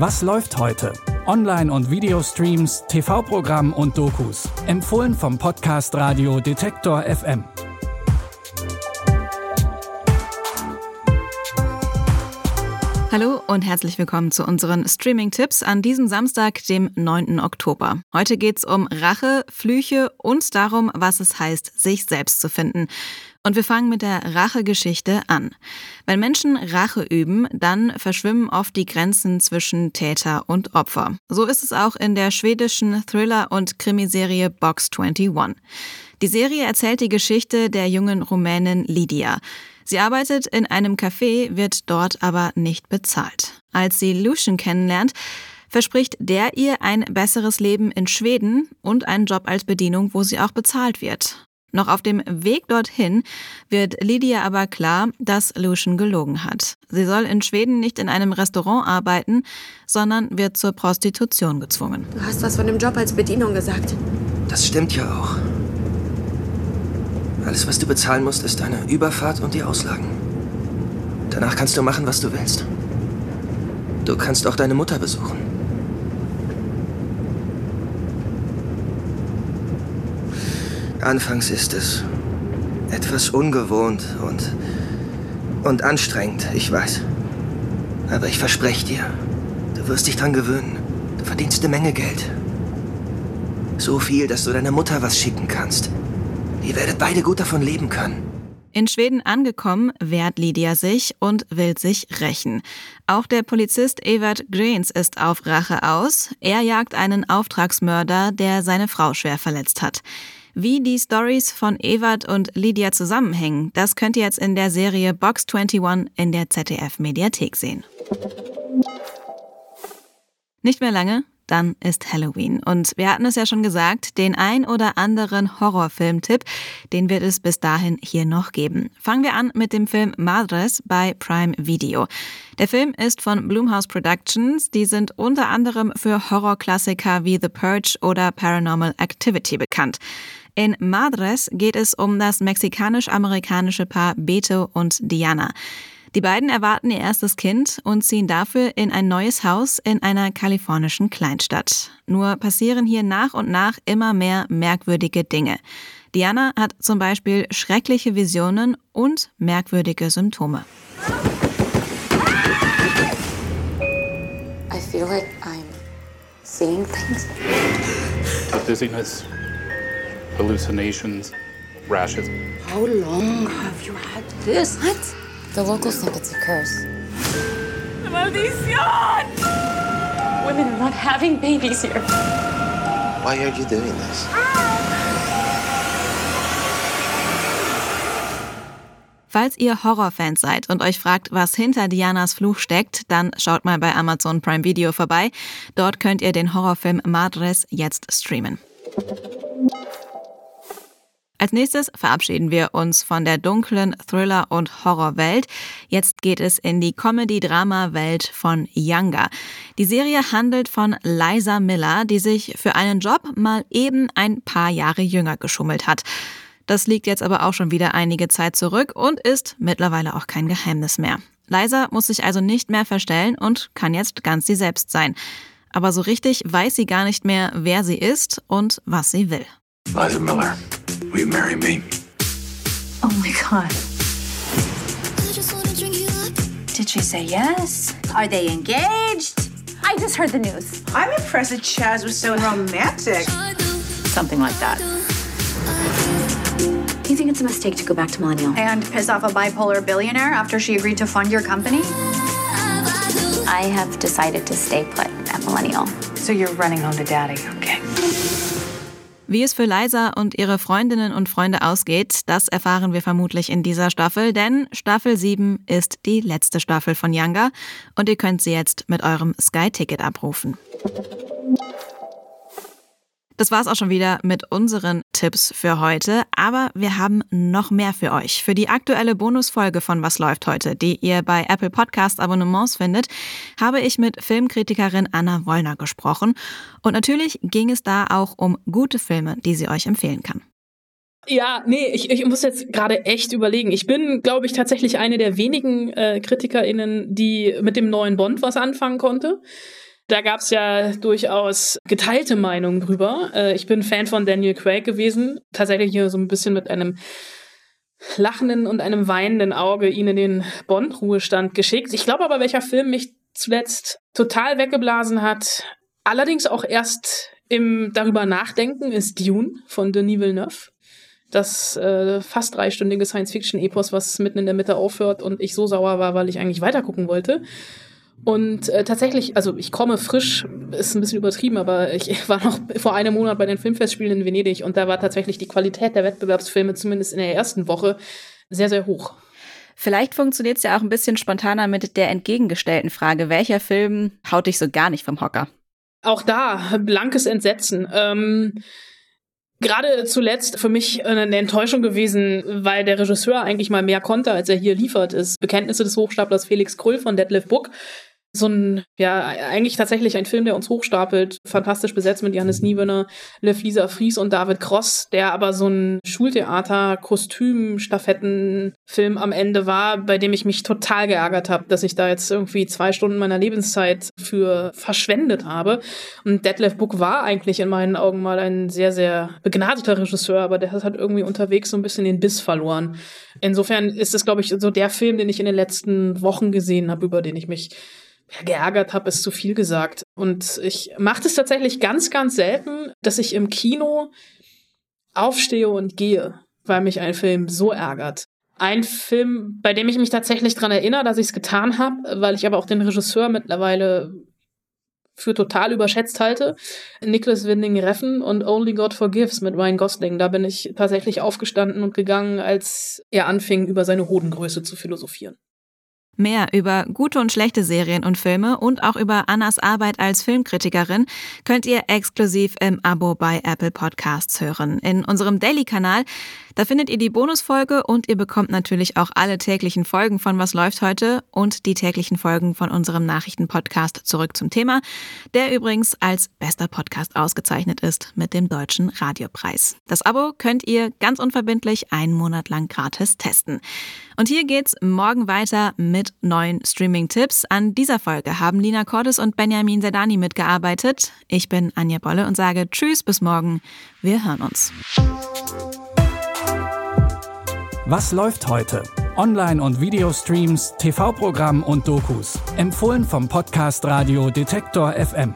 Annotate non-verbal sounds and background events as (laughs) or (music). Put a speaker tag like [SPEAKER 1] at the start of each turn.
[SPEAKER 1] Was läuft heute? Online- und Videostreams, TV-Programm und Dokus. Empfohlen vom Podcast Radio Detektor FM.
[SPEAKER 2] Hallo und herzlich willkommen zu unseren Streaming-Tipps an diesem Samstag, dem 9. Oktober. Heute geht's um Rache, Flüche und darum, was es heißt, sich selbst zu finden. Und wir fangen mit der Rachegeschichte an. Wenn Menschen Rache üben, dann verschwimmen oft die Grenzen zwischen Täter und Opfer. So ist es auch in der schwedischen Thriller- und Krimiserie Box 21. Die Serie erzählt die Geschichte der jungen Rumänin Lydia. Sie arbeitet in einem Café, wird dort aber nicht bezahlt. Als sie Lucian kennenlernt, verspricht der ihr ein besseres Leben in Schweden und einen Job als Bedienung, wo sie auch bezahlt wird. Noch auf dem Weg dorthin wird Lydia aber klar, dass Lucian gelogen hat. Sie soll in Schweden nicht in einem Restaurant arbeiten, sondern wird zur Prostitution gezwungen.
[SPEAKER 3] Du hast was von dem Job als Bedienung gesagt.
[SPEAKER 4] Das stimmt ja auch. Alles, was du bezahlen musst, ist eine Überfahrt und die Auslagen. Danach kannst du machen, was du willst. Du kannst auch deine Mutter besuchen. Anfangs ist es etwas ungewohnt und, und anstrengend, ich weiß. Aber ich verspreche dir, du wirst dich dran gewöhnen. Du verdienst eine Menge Geld. So viel, dass du deiner Mutter was schicken kannst. Ihr werdet beide gut davon leben können.
[SPEAKER 2] In Schweden angekommen, wehrt Lydia sich und will sich rächen. Auch der Polizist Evert Greens ist auf Rache aus. Er jagt einen Auftragsmörder, der seine Frau schwer verletzt hat. Wie die Stories von Evert und Lydia zusammenhängen, das könnt ihr jetzt in der Serie Box 21 in der ZDF Mediathek sehen. Nicht mehr lange, dann ist Halloween. Und wir hatten es ja schon gesagt, den ein oder anderen Horrorfilm-Tipp, den wird es bis dahin hier noch geben. Fangen wir an mit dem Film Madres bei Prime Video. Der Film ist von Blumhouse Productions. Die sind unter anderem für Horrorklassiker wie The Purge oder Paranormal Activity bekannt. In Madres geht es um das mexikanisch-amerikanische Paar Beto und Diana. Die beiden erwarten ihr erstes Kind und ziehen dafür in ein neues Haus in einer kalifornischen Kleinstadt. Nur passieren hier nach und nach immer mehr merkwürdige Dinge. Diana hat zum Beispiel schreckliche Visionen und merkwürdige Symptome.
[SPEAKER 5] I feel like I'm seeing things.
[SPEAKER 6] Dizziness, hallucinations, rashes.
[SPEAKER 5] How long have you had this? What? The locals think it's a curse.
[SPEAKER 3] Maldición!
[SPEAKER 5] Women are not having babies here.
[SPEAKER 7] Why are you doing this?
[SPEAKER 2] Falls ihr Horrorfans seid und euch fragt, was hinter Dianas Fluch steckt, dann schaut mal bei Amazon Prime Video vorbei. Dort könnt ihr den Horrorfilm Madres jetzt streamen. Als nächstes verabschieden wir uns von der dunklen Thriller- und Horrorwelt. Jetzt geht es in die Comedy-Drama-Welt von Younger. Die Serie handelt von Liza Miller, die sich für einen Job mal eben ein paar Jahre jünger geschummelt hat. Das liegt jetzt aber auch schon wieder einige Zeit zurück und ist mittlerweile auch kein Geheimnis mehr. Liza muss sich also nicht mehr verstellen und kann jetzt ganz sie selbst sein. Aber so richtig weiß sie gar nicht mehr, wer sie ist und was sie will.
[SPEAKER 7] Liza Miller, will you marry me?
[SPEAKER 8] Oh my god. Did she say yes? Are they engaged? I just heard the news.
[SPEAKER 9] I'm impressed that Chaz was so romantic.
[SPEAKER 8] Something like that.
[SPEAKER 10] You think it's a mistake to go back to Millennial?
[SPEAKER 11] And piss off a bipolar billionaire after she agreed to fund your company?
[SPEAKER 10] I have decided to stay put at Millennial.
[SPEAKER 9] So you're running home to daddy, okay?
[SPEAKER 2] Wie es für Liza und ihre Freundinnen und Freunde ausgeht, das erfahren wir vermutlich in dieser Staffel, denn Staffel 7 ist die letzte Staffel von Younger und ihr könnt sie jetzt mit eurem Sky-Ticket abrufen. Das war's auch schon wieder mit unseren Tipps für heute, aber wir haben noch mehr für euch. Für die aktuelle Bonusfolge von Was läuft heute, die ihr bei Apple Podcast Abonnements findet, habe ich mit Filmkritikerin Anna Wollner gesprochen und natürlich ging es da auch um gute Filme, die sie euch empfehlen kann.
[SPEAKER 12] Ja, nee, ich, ich muss jetzt gerade echt überlegen. Ich bin, glaube ich, tatsächlich eine der wenigen äh, KritikerInnen, die mit dem neuen Bond was anfangen konnte. Da gab es ja durchaus geteilte Meinungen drüber. Äh, ich bin Fan von Daniel Craig gewesen. Tatsächlich hier so ein bisschen mit einem lachenden und einem weinenden Auge ihn in den Bond-Ruhestand geschickt. Ich glaube aber, welcher Film mich zuletzt total weggeblasen hat, allerdings auch erst im darüber nachdenken, ist Dune von Denis Villeneuve. Das äh, fast dreistündige Science-Fiction-Epos, was mitten in der Mitte aufhört und ich so sauer war, weil ich eigentlich weitergucken wollte. Und äh, tatsächlich, also ich komme frisch, ist ein bisschen übertrieben, aber ich (laughs) war noch vor einem Monat bei den Filmfestspielen in Venedig und da war tatsächlich die Qualität der Wettbewerbsfilme, zumindest in der ersten Woche, sehr, sehr hoch.
[SPEAKER 2] Vielleicht funktioniert es ja auch ein bisschen spontaner mit der entgegengestellten Frage, welcher Film haut dich so gar nicht vom Hocker?
[SPEAKER 12] Auch da, blankes Entsetzen. Ähm, Gerade zuletzt für mich eine Enttäuschung gewesen, weil der Regisseur eigentlich mal mehr konnte, als er hier liefert, ist Bekenntnisse des Hochstaplers Felix Krull von Detlef Book so ein, ja, eigentlich tatsächlich ein Film, der uns hochstapelt. Fantastisch besetzt mit Janis Niewöhner, Lev Lisa Fries und David Cross, der aber so ein Schultheater-Kostüm-Stafetten-Film am Ende war, bei dem ich mich total geärgert habe, dass ich da jetzt irgendwie zwei Stunden meiner Lebenszeit für verschwendet habe. Und Detlef Book war eigentlich in meinen Augen mal ein sehr, sehr begnadeter Regisseur, aber der hat halt irgendwie unterwegs so ein bisschen den Biss verloren. Insofern ist es, glaube ich, so der Film, den ich in den letzten Wochen gesehen habe, über den ich mich geärgert habe, ist zu viel gesagt. Und ich mache das tatsächlich ganz, ganz selten, dass ich im Kino aufstehe und gehe, weil mich ein Film so ärgert. Ein Film, bei dem ich mich tatsächlich daran erinnere, dass ich es getan habe, weil ich aber auch den Regisseur mittlerweile für total überschätzt halte. Nicholas Winding Reffen und Only God Forgives mit Ryan Gosling. Da bin ich tatsächlich aufgestanden und gegangen, als er anfing, über seine Hodengröße zu philosophieren.
[SPEAKER 2] Mehr über gute und schlechte Serien und Filme und auch über Annas Arbeit als Filmkritikerin könnt ihr exklusiv im Abo bei Apple Podcasts hören. In unserem Daily-Kanal, da findet ihr die Bonusfolge und ihr bekommt natürlich auch alle täglichen Folgen von Was läuft heute und die täglichen Folgen von unserem Nachrichtenpodcast zurück zum Thema, der übrigens als bester Podcast ausgezeichnet ist mit dem Deutschen Radiopreis. Das Abo könnt ihr ganz unverbindlich einen Monat lang gratis testen. Und hier geht's morgen weiter mit neuen Streaming-Tipps. An dieser Folge haben Lina Cordes und Benjamin Sedani mitgearbeitet. Ich bin Anja Bolle und sage Tschüss, bis morgen. Wir hören uns.
[SPEAKER 1] Was läuft heute? Online- und Videostreams, TV-Programm und Dokus. Empfohlen vom Podcast Radio Detektor FM.